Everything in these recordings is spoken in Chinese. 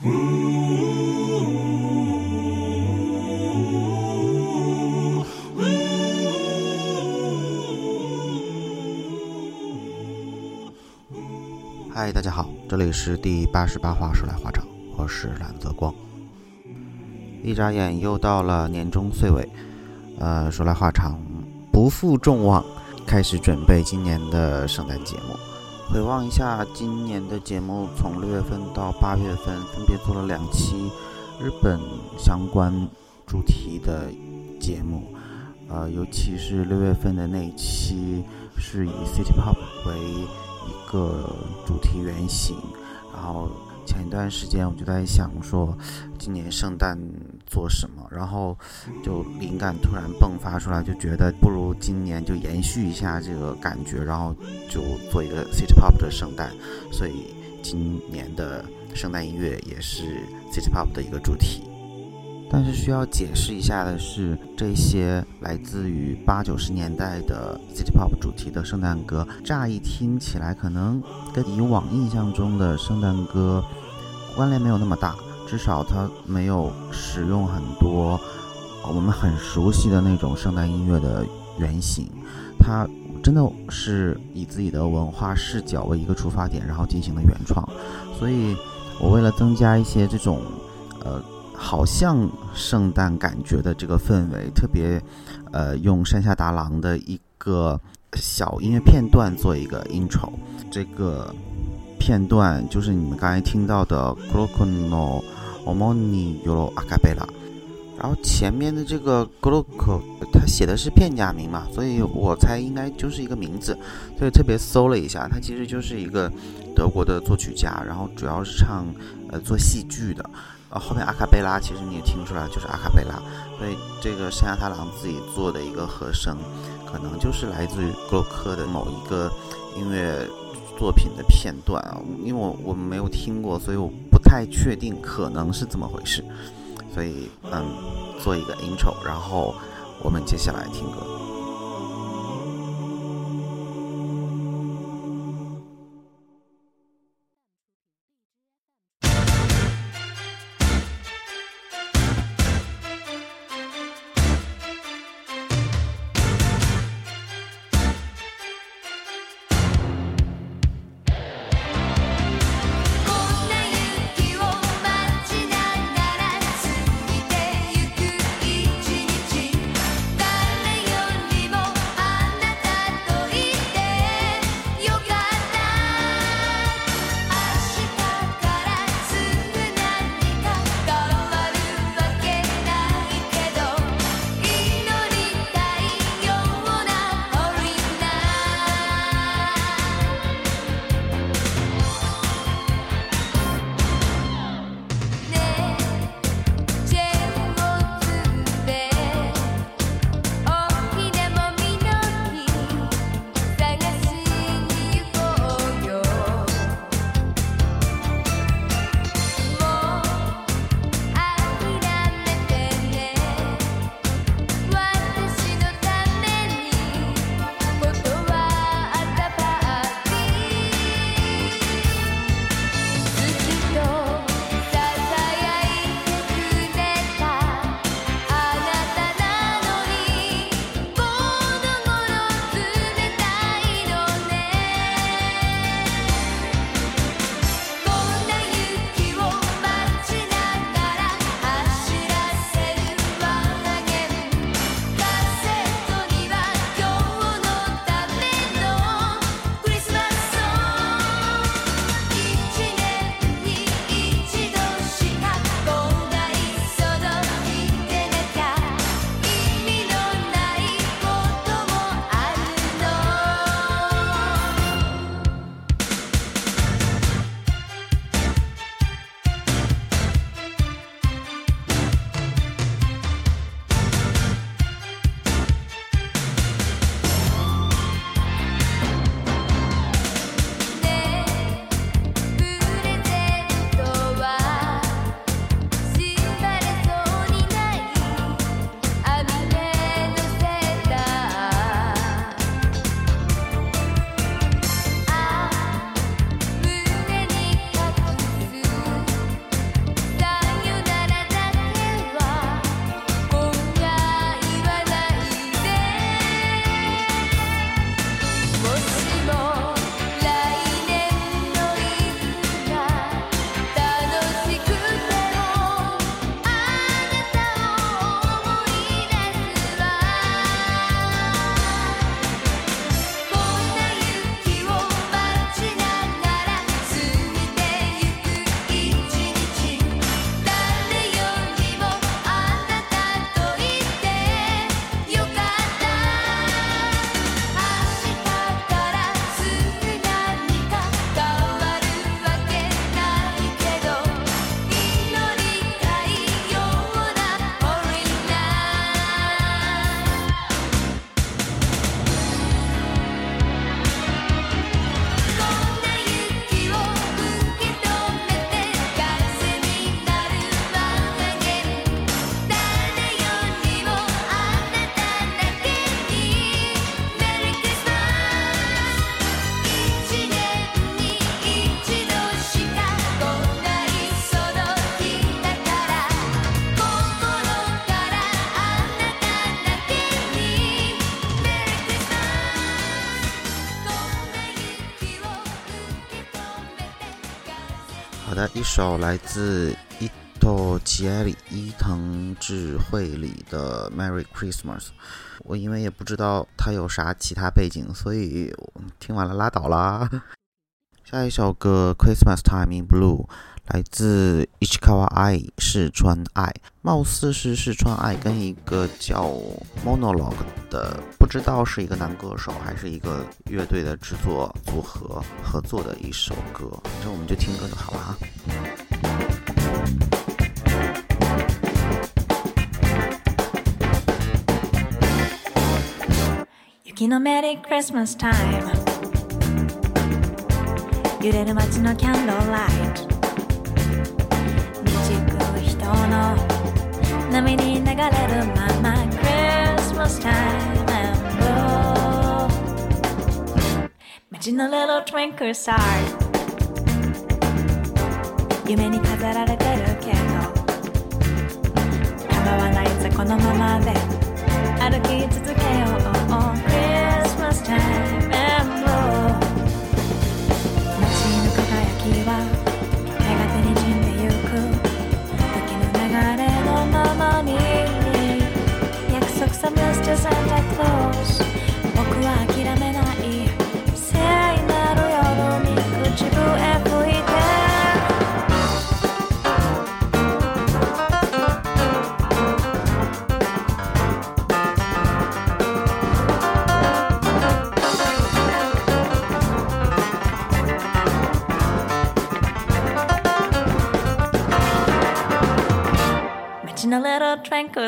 嗨，大家好，这里是第八十八话说来话长，我是蓝泽光。一眨眼又到了年终岁尾，呃，说来话长，不负众望，开始准备今年的圣诞节目。回望一下今年的节目，从六月份到八月份，分别做了两期日本相关主题的节目，呃，尤其是六月份的那一期是以 City Pop 为一个主题原型，然后前一段时间我就在想说，今年圣诞做什么，然后就灵感突然迸发出来，就觉得不如今年就延续一下这个感觉，然后就做一个 City Pop 的圣诞，所以今年的圣诞音乐也是 City Pop 的一个主题。但是需要解释一下的是，这些来自于八九十年代的 City Pop 主题的圣诞歌，乍一听起来可能跟以往印象中的圣诞歌关联没有那么大，至少它没有使用很多我们很熟悉的那种圣诞音乐的原型，它真的是以自己的文化视角为一个出发点，然后进行的原创。所以，我为了增加一些这种，呃。好像圣诞感觉的这个氛围，特别，呃，用山下达郎的一个小音乐片段做一个 intro。这个片段就是你们刚才听到的《Grokono Omoni Yoro Akabela》，然后前面的这个 Groko，它写的是片假名嘛，所以我猜应该就是一个名字，所以特别搜了一下，它其实就是一个德国的作曲家，然后主要是唱呃做戏剧的。呃，后面阿卡贝拉其实你也听出来，就是阿卡贝拉，所以这个山下太郎自己做的一个和声，可能就是来自于格洛克的某一个音乐作品的片段啊，因为我我没有听过，所以我太确定可能是怎么回事，所以嗯，做一个 intro，然后我们接下来听歌。找来自伊藤吉里伊藤智慧里的《Merry Christmas》。我因为也不知道他有啥其他背景，所以听完了拉倒啦。下一首歌《Christmas Time in Blue》来自 Ichikawa I 是川爱，貌似是是川爱跟一个叫 Monologue 的，不知道是一个男歌手还是一个乐队的制作组合合作的一首歌，反正我们就听歌就好了啊。雪のメリークリスマスタイム 揺れる街のキャンドルライト道行く人の波に流れるままクリスマスタイム and blue 街の little twinkle star 夢に飾られてるけど構わないぜこのままで。歩き続けよう。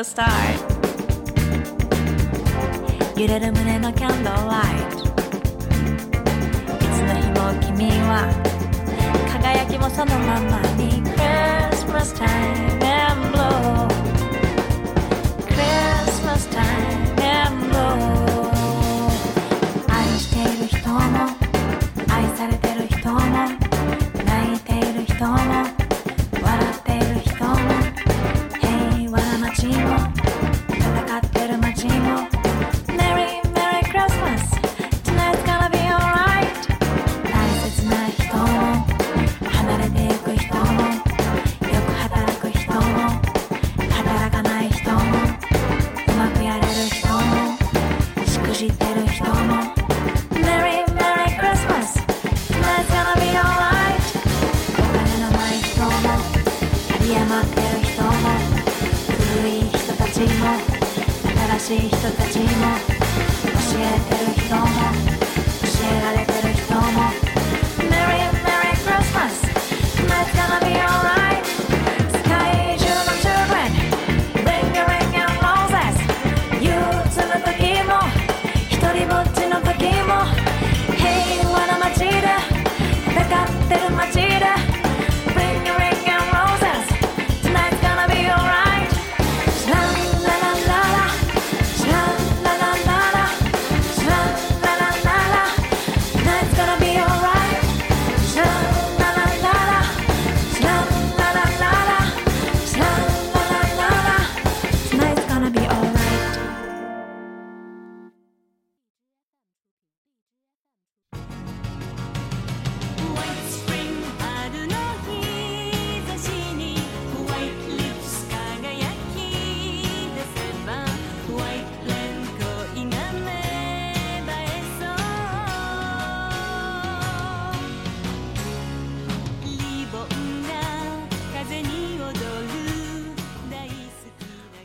little twinkle star 揺れる胸のキャンドルライトいつの日も君は輝きもそのままに Christmas time and blue cheater.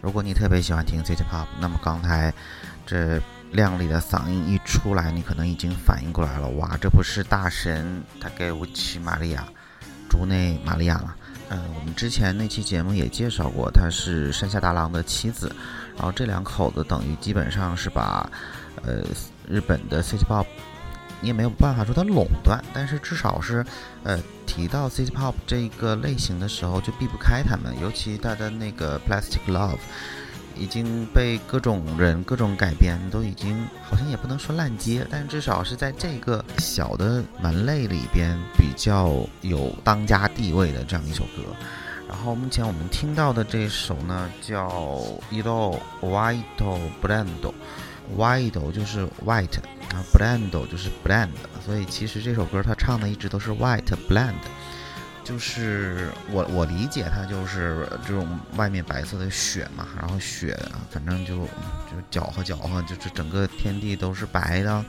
如果你特别喜欢听 City Pop，那么刚才这亮丽的嗓音一出来，你可能已经反应过来了，哇，这不是大神他给乌奇玛利亚，竹内玛利亚吗？嗯，我们之前那期节目也介绍过，她是山下达郎的妻子，然后这两口子等于基本上是把，呃，日本的 City Pop，你也没有办法说它垄断，但是至少是，呃，提到 City Pop 这个类型的时候就避不开他们，尤其他的那个 Plastic Love。已经被各种人各种改编，都已经好像也不能说烂街，但至少是在这个小的门类里边比较有当家地位的这样一首歌。然后目前我们听到的这首呢，叫《Iro White Brand》，White 就是 White，然后 Brand 就是 Blend，所以其实这首歌它唱的一直都是 White Blend。就是我我理解它就是这种外面白色的雪嘛，然后雪反正就就搅和搅和，就是整个天地都是白的，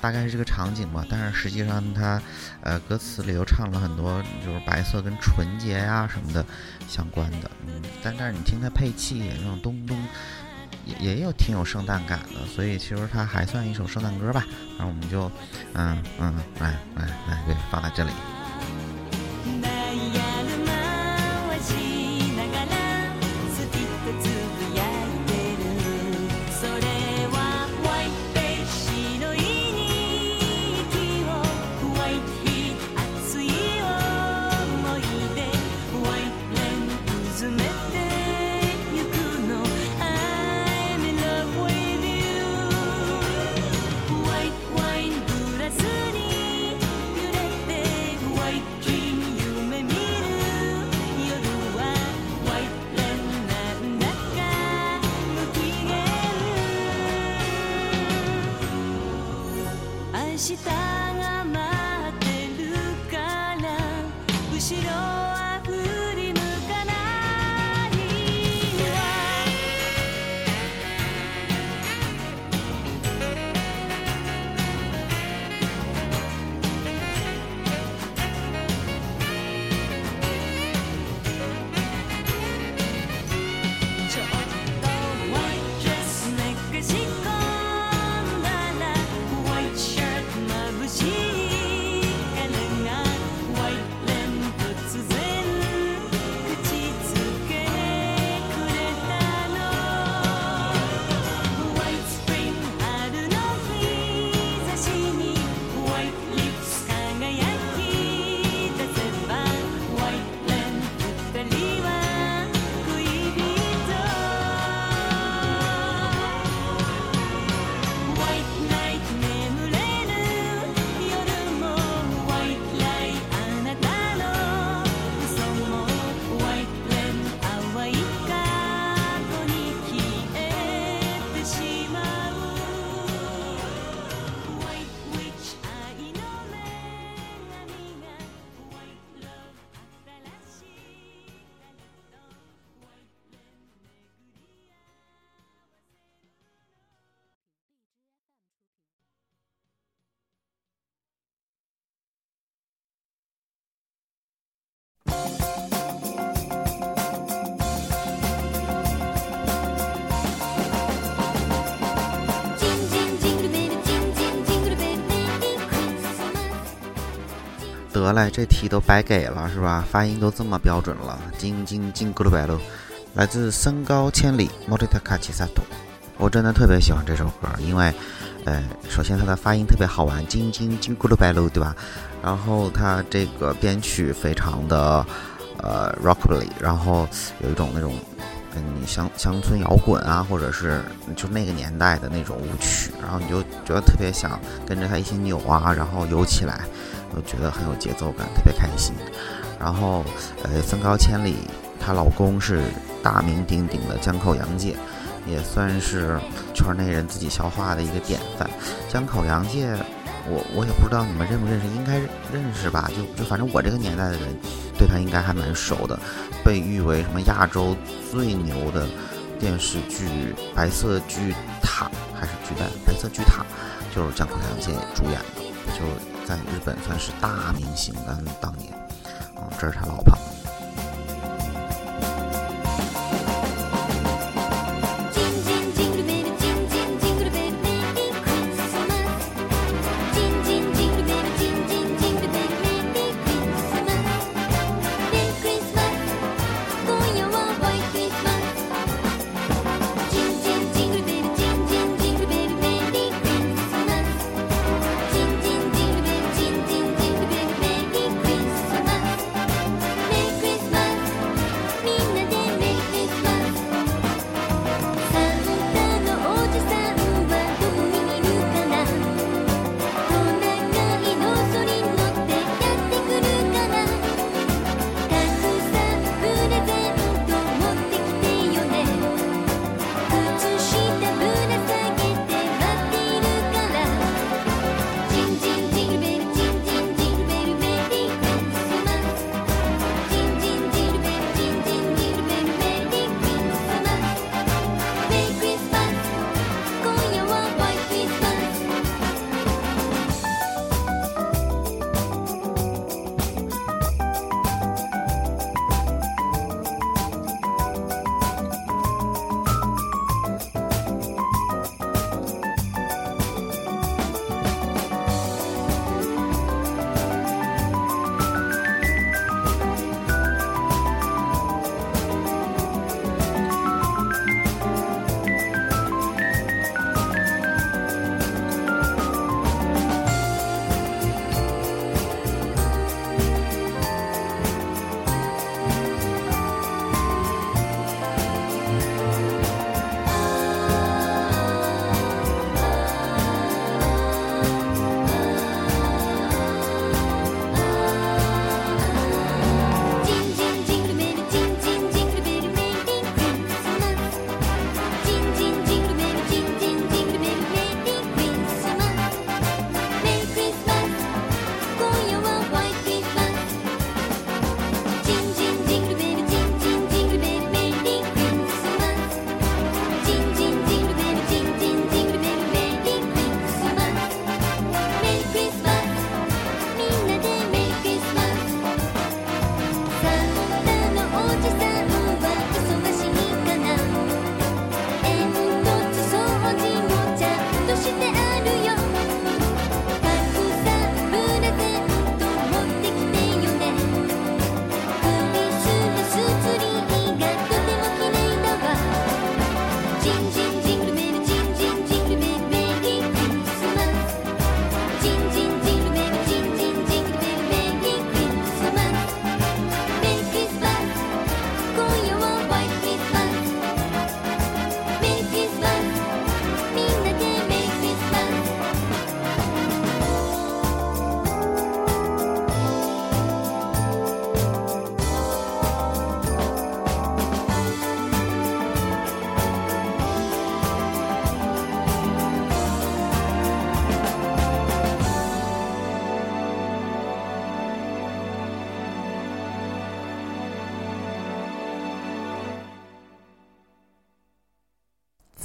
大概是这个场景吧。但是实际上它呃歌词里又唱了很多就是白色跟纯洁呀什么的相关的，嗯，但但是你听它配器那种咚咚。也也有挺有圣诞感的，所以其实它还算一首圣诞歌吧。然后我们就，嗯嗯，来来来，对，放在这里。得嘞，这题都白给了是吧？发音都这么标准了，金金金咕噜白噜！来自身高千里，莫里塔卡奇萨托。我真的特别喜欢这首歌，因为，呃，首先它的发音特别好玩，金金金咕噜白噜，对吧？然后它这个编曲非常的呃 rockabilly，然后有一种那种嗯乡乡村摇滚啊，或者是就那个年代的那种舞曲，然后你就觉得特别想跟着它一起扭啊，然后游起来。我觉得很有节奏感，特别开心。然后，呃，身高千里，她老公是大名鼎鼎的江口洋介，也算是圈内人自己消化的一个典范。江口洋介，我我也不知道你们认不认识，应该认识吧？就就反正我这个年代的人，对他应该还蛮熟的。被誉为什么亚洲最牛的电视剧《白色巨塔》还是巨蛋？《白色巨塔》就是江口洋介主演的，就。在日本算是大明星的当年，啊，这是他老婆。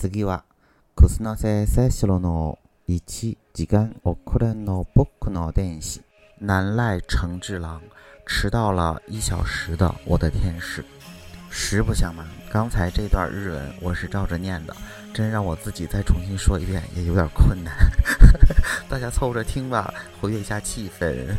次は、クスノセセシロの一時間遅れの僕の電子。南赖成治郎迟到了一小时的我的天使。实不相瞒，刚才这段日文我是照着念的，真让我自己再重新说一遍也有点困难。大家凑合着听吧，活跃一下气氛。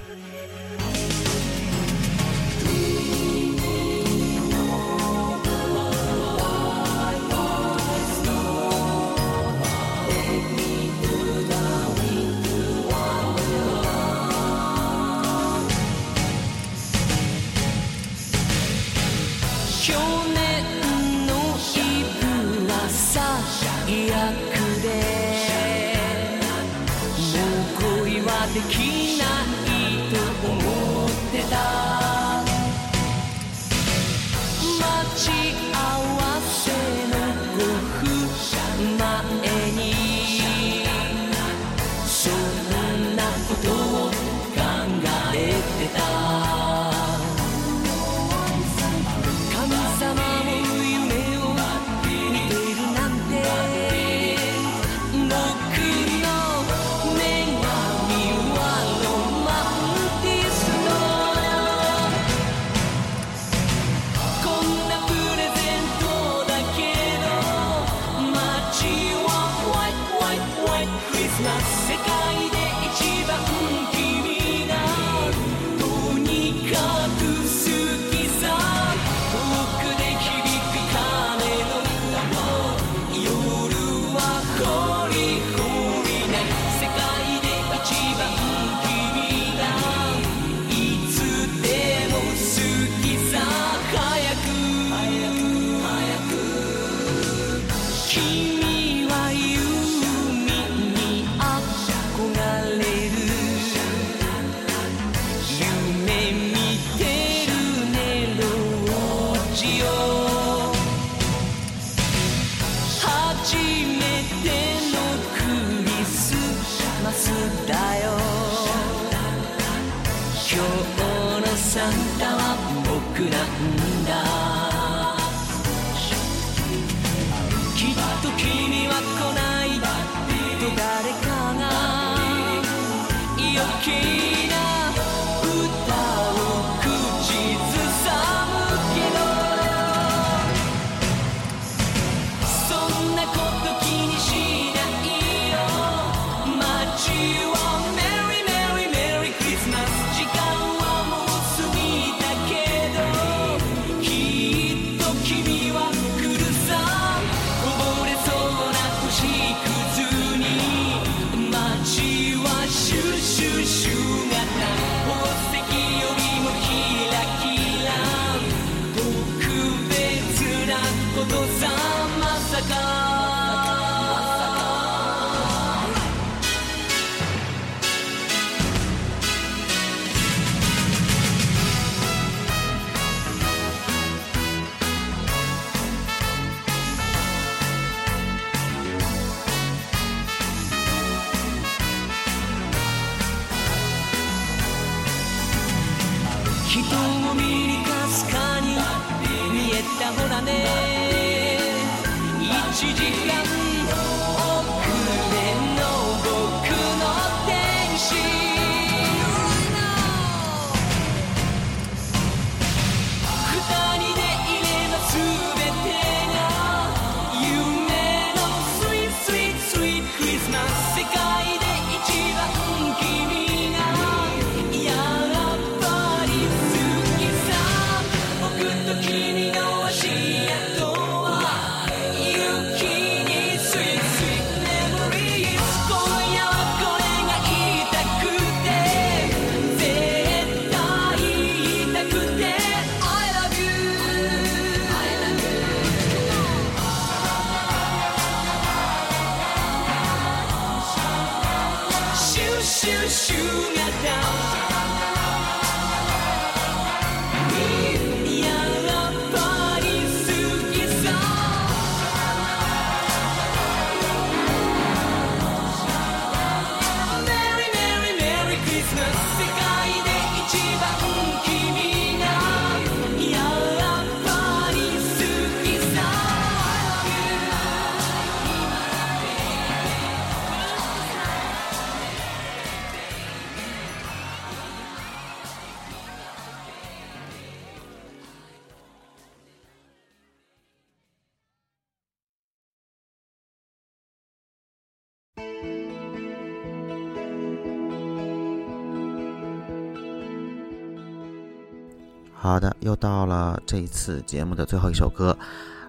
好的，又到了这一次节目的最后一首歌，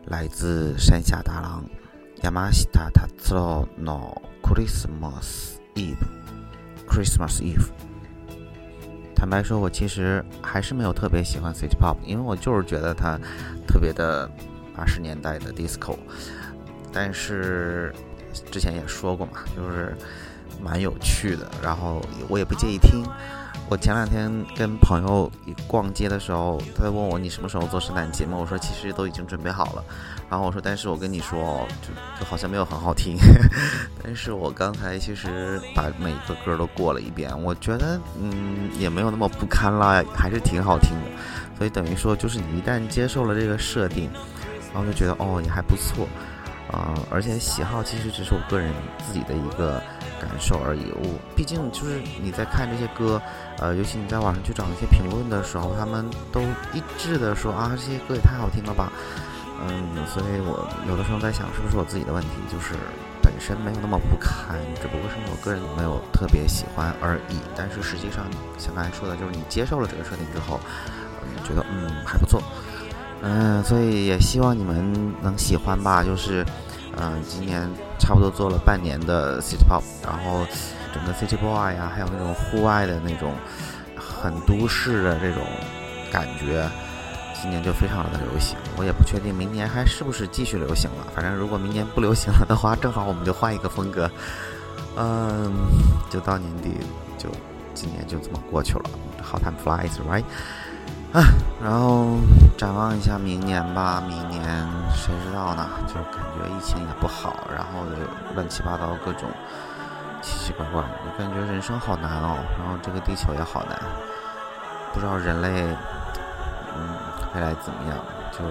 来自山下达郎，Yamashita Tatsuo no Christmas Eve，Christmas Eve。坦白说，我其实还是没有特别喜欢 City Pop，因为我就是觉得它特别的八十年代的 Disco，但是之前也说过嘛，就是蛮有趣的，然后我也不介意听。我前两天跟朋友逛街的时候，他在问我你什么时候做圣诞节目？我说其实都已经准备好了。然后我说，但是我跟你说，就就好像没有很好听。但是我刚才其实把每个歌都过了一遍，我觉得嗯也没有那么不堪啦，还是挺好听的。所以等于说，就是你一旦接受了这个设定，然后就觉得哦也还不错。啊、而且喜好其实只是我个人自己的一个感受而已。我毕竟就是你在看这些歌，呃，尤其你在网上去找一些评论的时候，他们都一致的说啊，这些歌也太好听了吧。嗯，所以我有的时候在想，是不是我自己的问题，就是本身没有那么不堪，只不过是我个人没有特别喜欢而已。但是实际上，像刚才说的，就是你接受了这个设定之后，嗯，觉得嗯还不错。嗯，所以也希望你们能喜欢吧。就是，嗯，今年差不多做了半年的 City Pop，然后整个 City Boy 呀、还有那种户外的那种很都市的这种感觉，今年就非常的流行。我也不确定明年还是不是继续流行了。反正如果明年不流行了的话，正好我们就换一个风格。嗯，就到年底，就今年就这么过去了。How time flies, right? 啊，然后展望一下明年吧，明年谁知道呢？就感觉疫情也不好，然后就乱七八糟各种奇奇怪怪的，我感觉人生好难哦。然后这个地球也好难，不知道人类嗯未来怎么样，就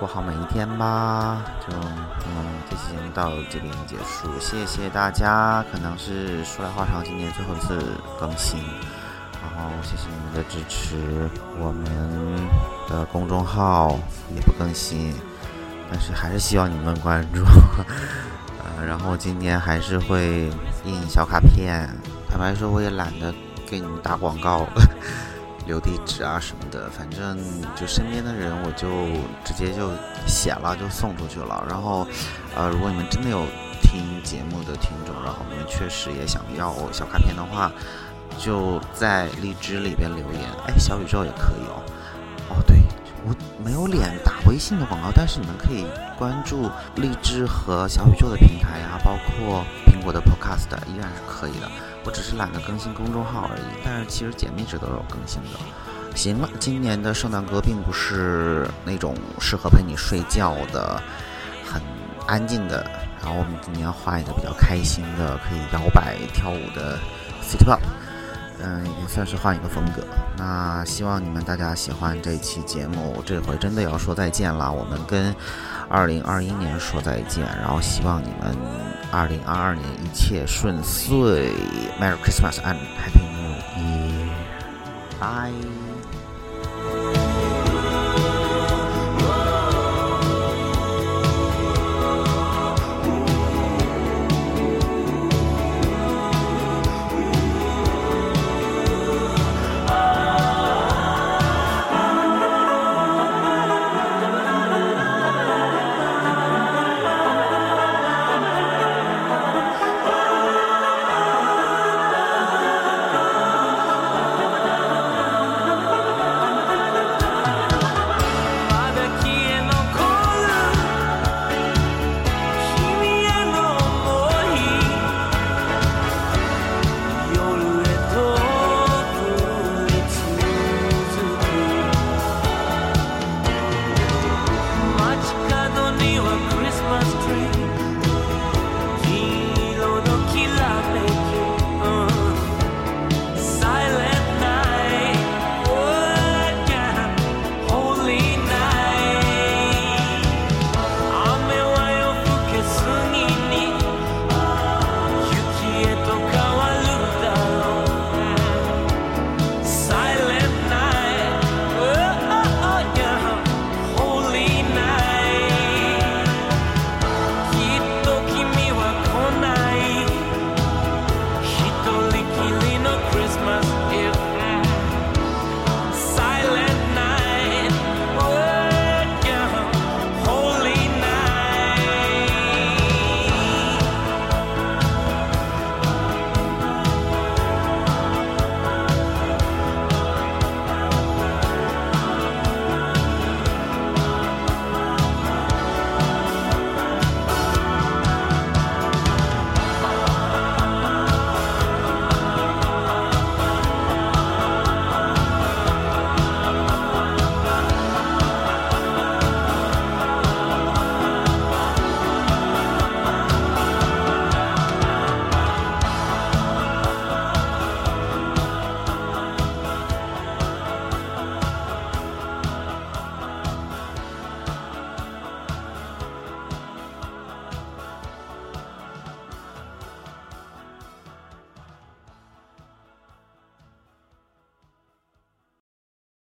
过好每一天吧。就嗯，这期节目到这边结束，谢谢大家。可能是说来话长，今年最后一次更新。然后谢谢你们的支持，我们的公众号也不更新，但是还是希望你们关注。呃，然后今年还是会印小卡片，坦白说我也懒得给你们打广告、留地址啊什么的，反正就身边的人我就直接就写了就送出去了。然后，呃，如果你们真的有听节目的听众，然后你们确实也想要小卡片的话。就在荔枝里边留言，哎，小宇宙也可以哦。哦，对，我没有脸打微信的广告，但是你们可以关注荔枝和小宇宙的平台呀、包括苹果的 Podcast 依然是可以的。我只是懒得更新公众号而已，但是其实简历值都有更新的。行了，今年的圣诞歌并不是那种适合陪你睡觉的，很安静的。然后我们今年换一个比较开心的，可以摇摆跳舞的 City Pop。嗯，也算是换一个风格。那希望你们大家喜欢这期节目。这回真的要说再见了，我们跟二零二一年说再见，然后希望你们二零二二年一切顺遂。Merry Christmas and Happy New Year！拜。